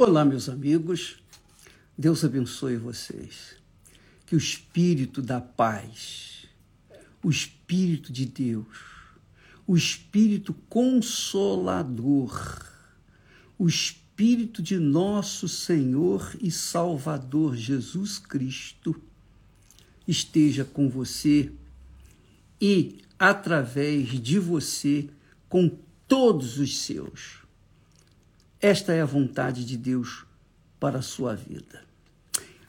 Olá, meus amigos. Deus abençoe vocês. Que o Espírito da paz, o Espírito de Deus, o Espírito consolador, o Espírito de nosso Senhor e Salvador Jesus Cristo esteja com você e, através de você, com todos os seus esta é a vontade de Deus para a sua vida.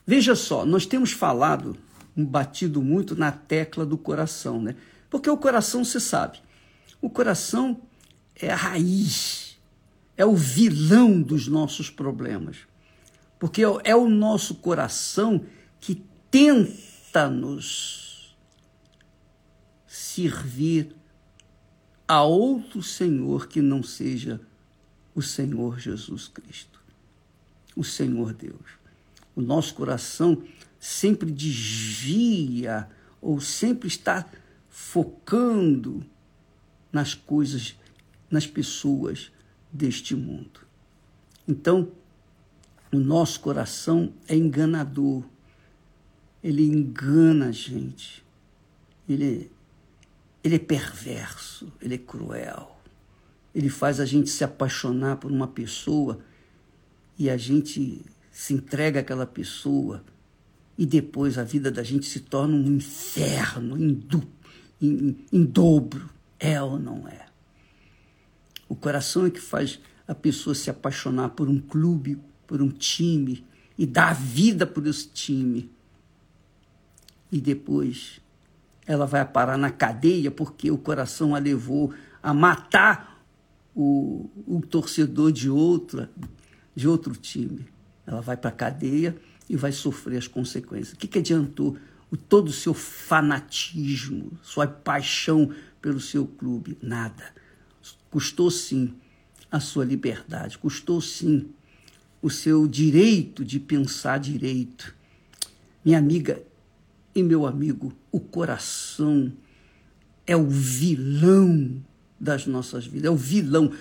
Veja só, nós temos falado, batido muito na tecla do coração, né? Porque o coração, você sabe, o coração é a raiz, é o vilão dos nossos problemas. Porque é o nosso coração que tenta nos servir a outro Senhor que não seja o Senhor Jesus Cristo, o Senhor Deus. O nosso coração sempre desvia ou sempre está focando nas coisas, nas pessoas deste mundo. Então, o nosso coração é enganador. Ele engana a gente. Ele, é, ele é perverso, ele é cruel ele faz a gente se apaixonar por uma pessoa e a gente se entrega àquela pessoa e depois a vida da gente se torna um inferno em, du, em, em dobro. É ou não é? O coração é que faz a pessoa se apaixonar por um clube, por um time e dar a vida por esse time. E depois ela vai parar na cadeia porque o coração a levou a matar o, torcedor de outra, de outro time. Ela vai para a cadeia e vai sofrer as consequências. O que, que adiantou o, todo o seu fanatismo, sua paixão pelo seu clube? Nada. Custou sim a sua liberdade, custou sim o seu direito de pensar direito. Minha amiga e meu amigo, o coração é o vilão das nossas vidas, é o vilão.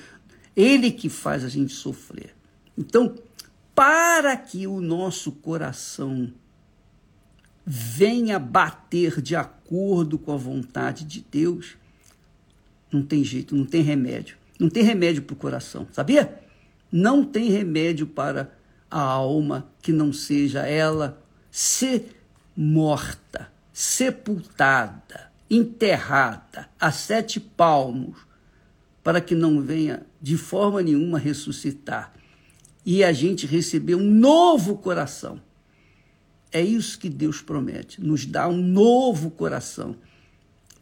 Ele que faz a gente sofrer. Então, para que o nosso coração venha bater de acordo com a vontade de Deus, não tem jeito, não tem remédio. Não tem remédio para o coração, sabia? Não tem remédio para a alma que não seja ela ser morta, sepultada, enterrada a sete palmos para que não venha de forma nenhuma ressuscitar e a gente receber um novo coração. É isso que Deus promete, nos dá um novo coração.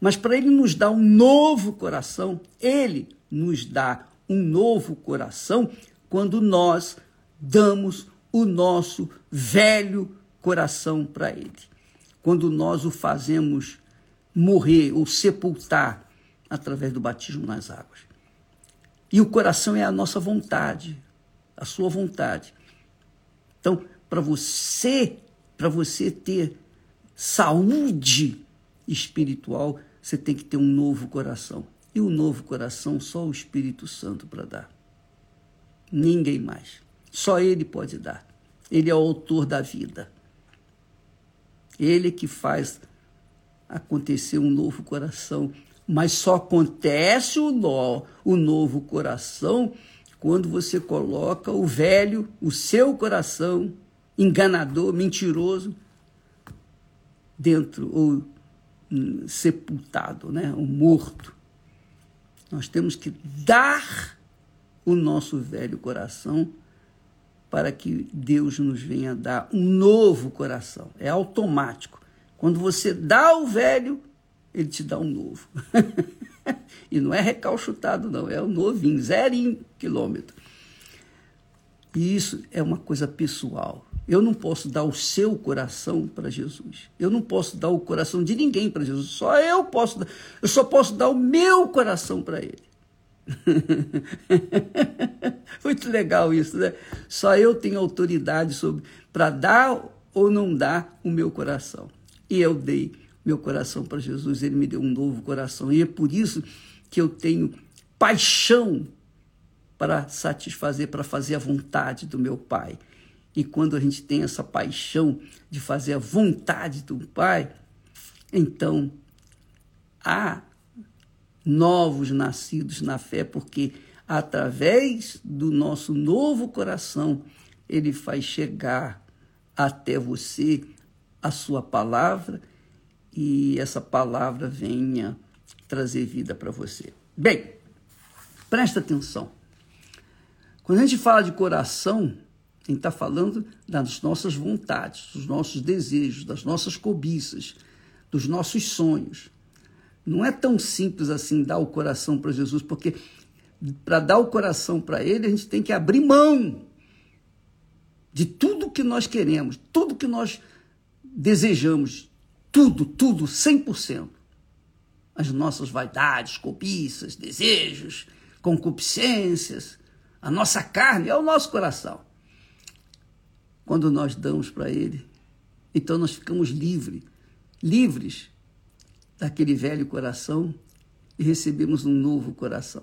Mas para Ele nos dar um novo coração, Ele nos dá um novo coração quando nós damos o nosso velho coração para Ele. Quando nós o fazemos morrer ou sepultar através do batismo nas águas. E o coração é a nossa vontade, a sua vontade. Então, para você, para você ter saúde espiritual, você tem que ter um novo coração. E o um novo coração só o Espírito Santo para dar. Ninguém mais. Só ele pode dar. Ele é o autor da vida. Ele que faz acontecer um novo coração mas só acontece o, nó, o novo coração quando você coloca o velho, o seu coração, enganador, mentiroso, dentro, ou hum, sepultado, né? ou morto. Nós temos que dar o nosso velho coração para que Deus nos venha dar um novo coração. É automático. Quando você dá o velho, ele te dá um novo. e não é recalchutado, não, é o um novinho, zero quilômetro. E isso é uma coisa pessoal. Eu não posso dar o seu coração para Jesus. Eu não posso dar o coração de ninguém para Jesus. Só eu posso. Eu só posso dar o meu coração para Ele. Muito legal isso, né? Só eu tenho autoridade sobre para dar ou não dar o meu coração. E eu dei meu coração para Jesus, ele me deu um novo coração. E é por isso que eu tenho paixão para satisfazer, para fazer a vontade do meu Pai. E quando a gente tem essa paixão de fazer a vontade do Pai, então há novos nascidos na fé, porque através do nosso novo coração, ele faz chegar até você a sua palavra e essa palavra venha trazer vida para você. Bem, presta atenção. Quando a gente fala de coração, a gente está falando das nossas vontades, dos nossos desejos, das nossas cobiças, dos nossos sonhos. Não é tão simples assim dar o coração para Jesus, porque para dar o coração para Ele, a gente tem que abrir mão de tudo que nós queremos, tudo que nós desejamos, tudo, tudo, 100%. As nossas vaidades, cobiças, desejos, concupiscências, a nossa carne é o nosso coração. Quando nós damos para Ele, então nós ficamos livres, livres daquele velho coração e recebemos um novo coração.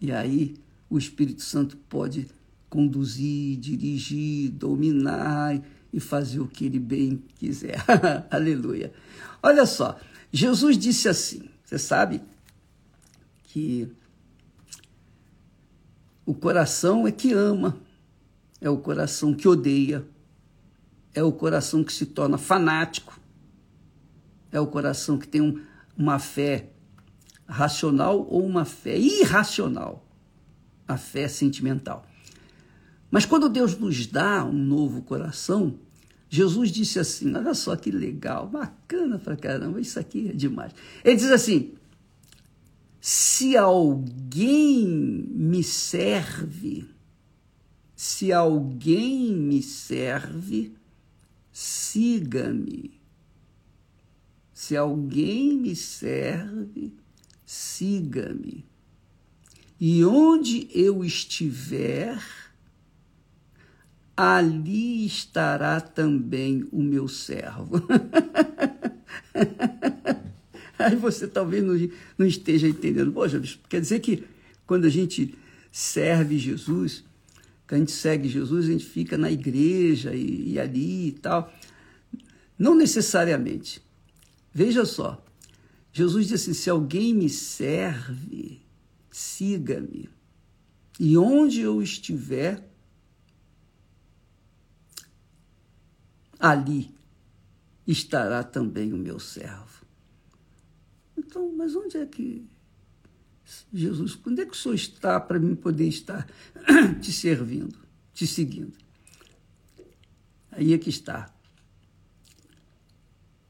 E aí o Espírito Santo pode conduzir, dirigir, dominar e fazer o que ele bem quiser. Aleluia. Olha só, Jesus disse assim: você sabe que o coração é que ama, é o coração que odeia, é o coração que se torna fanático, é o coração que tem um, uma fé racional ou uma fé irracional, a fé sentimental. Mas quando Deus nos dá um novo coração, Jesus disse assim: olha só que legal, bacana pra caramba, isso aqui é demais. Ele diz assim: se alguém me serve, se alguém me serve, siga-me. Se alguém me serve, siga-me. E onde eu estiver, ali estará também o meu servo. Aí você talvez não, não esteja entendendo. Poxa, quer dizer que quando a gente serve Jesus, que a gente segue Jesus, a gente fica na igreja e, e ali e tal. Não necessariamente. Veja só, Jesus disse assim: se alguém me serve, siga-me. E onde eu estiver, ali estará também o meu servo. Então, mas onde é que Jesus, onde é que o Senhor está para mim poder estar te servindo, te seguindo? Aí é que está.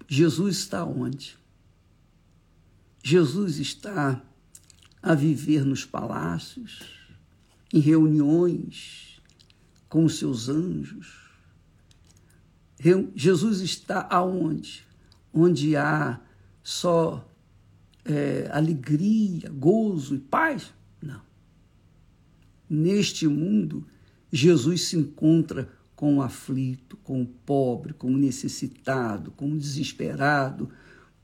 Jesus está onde? Jesus está a viver nos palácios, em reuniões com os seus anjos, Jesus está aonde? Onde há só é, alegria, gozo e paz? Não. Neste mundo, Jesus se encontra com o aflito, com o pobre, com o necessitado, com o desesperado,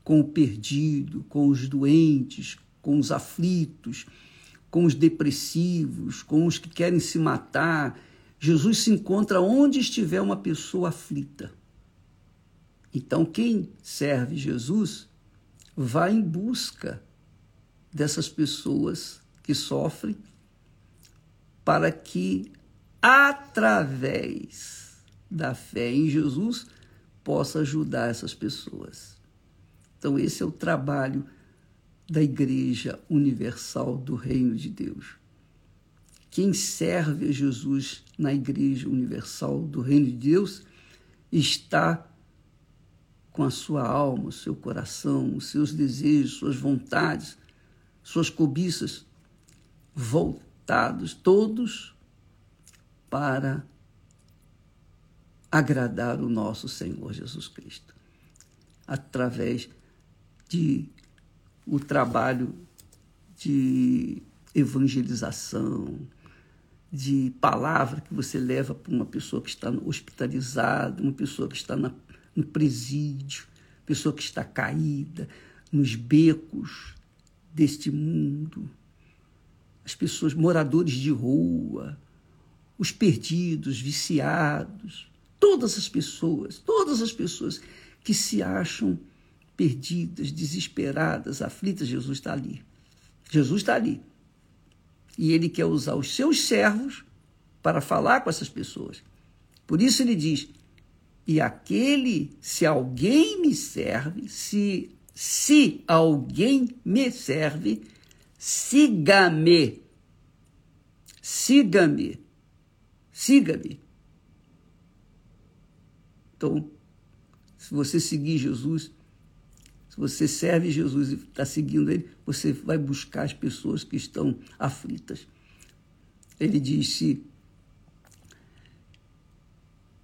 com o perdido, com os doentes, com os aflitos, com os depressivos, com os que querem se matar Jesus se encontra onde estiver uma pessoa aflita. Então, quem serve Jesus vai em busca dessas pessoas que sofrem, para que, através da fé em Jesus, possa ajudar essas pessoas. Então, esse é o trabalho da Igreja Universal do Reino de Deus. Quem serve a Jesus na Igreja Universal do Reino de Deus está com a sua alma, o seu coração, os seus desejos, suas vontades, suas cobiças voltados todos para agradar o nosso Senhor Jesus Cristo, através de o trabalho de evangelização, de palavra que você leva para uma pessoa que está hospitalizada, uma pessoa que está na, no presídio, pessoa que está caída, nos becos deste mundo, as pessoas, moradores de rua, os perdidos, viciados, todas as pessoas, todas as pessoas que se acham perdidas, desesperadas, aflitas, Jesus está ali. Jesus está ali. E ele quer usar os seus servos para falar com essas pessoas. Por isso ele diz: e aquele, se alguém me serve, se, se alguém me serve, siga-me. Siga-me. Siga-me. Então, se você seguir Jesus, se você serve Jesus e está seguindo Ele, você vai buscar as pessoas que estão aflitas. Ele diz: se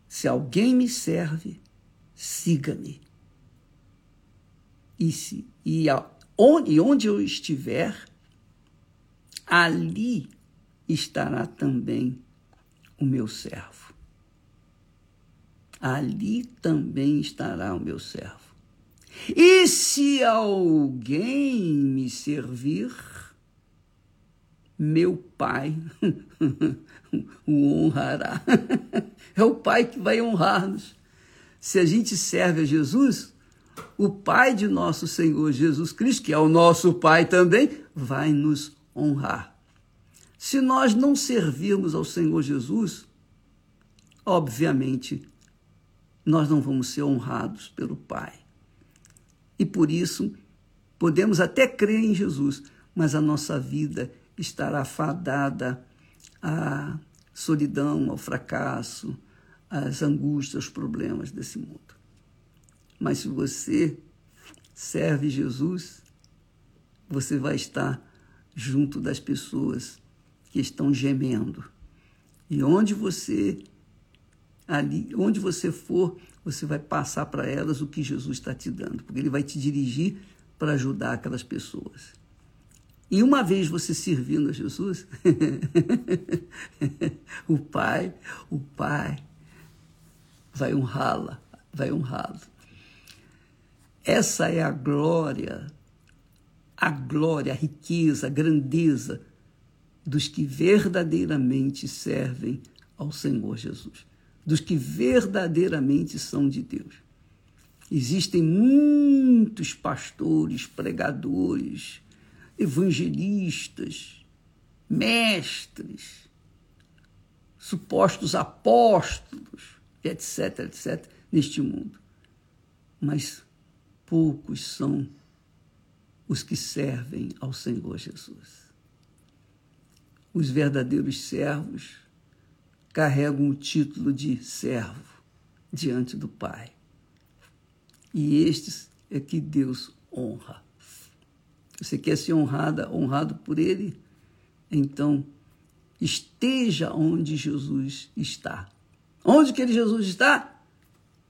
se alguém me serve, siga-me. E, se, e, a, onde, onde eu estiver, ali estará também o meu servo. Ali também estará o meu servo. E se alguém me servir, meu Pai o honrará. É o Pai que vai honrar-nos. Se a gente serve a Jesus, o Pai de nosso Senhor Jesus Cristo, que é o nosso Pai também, vai nos honrar. Se nós não servirmos ao Senhor Jesus, obviamente, nós não vamos ser honrados pelo Pai. E por isso, podemos até crer em Jesus, mas a nossa vida estará fadada à solidão, ao fracasso, às angústias, aos problemas desse mundo. Mas se você serve Jesus, você vai estar junto das pessoas que estão gemendo. E onde você ali, onde você for, você vai passar para elas o que Jesus está te dando, porque ele vai te dirigir para ajudar aquelas pessoas. E uma vez você servindo a Jesus, o Pai, o Pai vai honrá-la, vai honrá-lo. Essa é a glória, a glória, a riqueza, a grandeza dos que verdadeiramente servem ao Senhor Jesus, dos que verdadeiramente são de Deus. Existem muitos pastores, pregadores, evangelistas, mestres, supostos apóstolos, etc, etc, neste mundo. Mas poucos são os que servem ao Senhor Jesus. Os verdadeiros servos carregam o título de servo diante do Pai. E estes é que Deus honra. Você quer ser honrada, honrado por Ele? Então, esteja onde Jesus está. Onde que ele, Jesus está?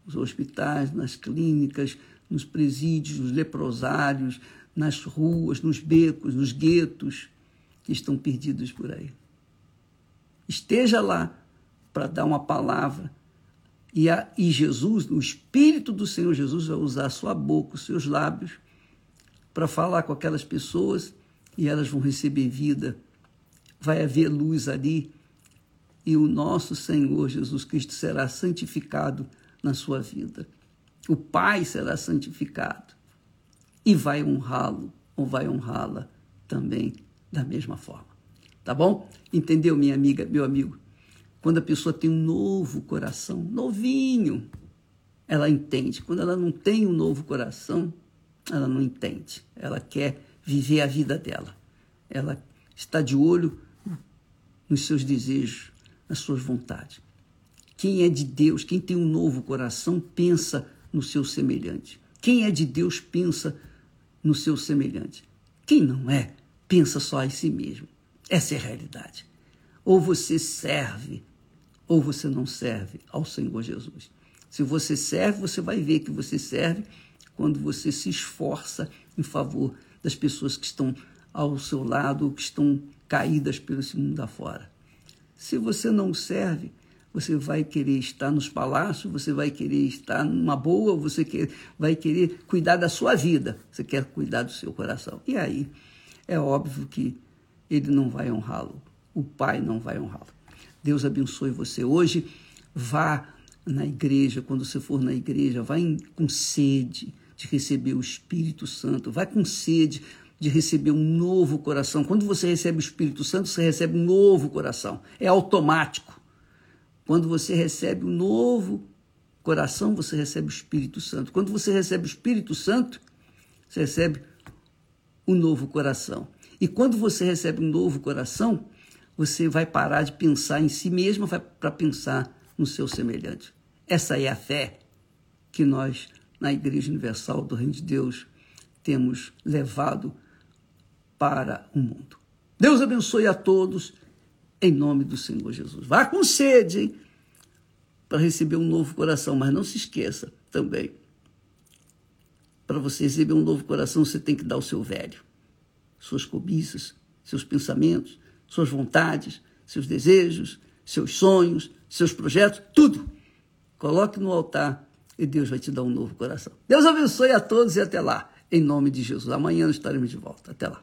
Nos hospitais, nas clínicas, nos presídios, nos leprosários, nas ruas, nos becos, nos guetos que estão perdidos por aí. Esteja lá para dar uma palavra. E, a, e Jesus, o Espírito do Senhor Jesus, vai usar a sua boca, os seus lábios, para falar com aquelas pessoas e elas vão receber vida. Vai haver luz ali e o nosso Senhor Jesus Cristo será santificado na sua vida. O Pai será santificado e vai honrá-lo ou vai honrá-la também da mesma forma. Tá bom? Entendeu, minha amiga, meu amigo? Quando a pessoa tem um novo coração, novinho, ela entende. Quando ela não tem um novo coração, ela não entende. Ela quer viver a vida dela. Ela está de olho nos seus desejos, nas suas vontades. Quem é de Deus, quem tem um novo coração, pensa no seu semelhante. Quem é de Deus, pensa no seu semelhante. Quem não é, pensa só em si mesmo. Essa é a realidade. Ou você serve, ou você não serve ao Senhor Jesus. Se você serve, você vai ver que você serve quando você se esforça em favor das pessoas que estão ao seu lado, que estão caídas pelo mundo afora. Se você não serve, você vai querer estar nos palácios, você vai querer estar numa boa, você quer, vai querer cuidar da sua vida, você quer cuidar do seu coração. E aí, é óbvio que ele não vai honrá-lo. O Pai não vai honrá-lo. Deus abençoe você. Hoje, vá na igreja, quando você for na igreja, vá com sede de receber o Espírito Santo, vai com sede de receber um novo coração. Quando você recebe o Espírito Santo, você recebe um novo coração. É automático. Quando você recebe um novo coração, você recebe o Espírito Santo. Quando você recebe o Espírito Santo, você recebe um novo coração. E quando você recebe um novo coração, você vai parar de pensar em si mesmo para pensar no seu semelhante. Essa é a fé que nós, na Igreja Universal do Reino de Deus, temos levado para o mundo. Deus abençoe a todos, em nome do Senhor Jesus. Vá com sede, hein? Para receber um novo coração, mas não se esqueça também. Para você receber um novo coração, você tem que dar o seu velho, suas cobiças, seus pensamentos, suas vontades, seus desejos, seus sonhos, seus projetos, tudo. Coloque no altar e Deus vai te dar um novo coração. Deus abençoe a todos e até lá. Em nome de Jesus. Amanhã estaremos de volta. Até lá.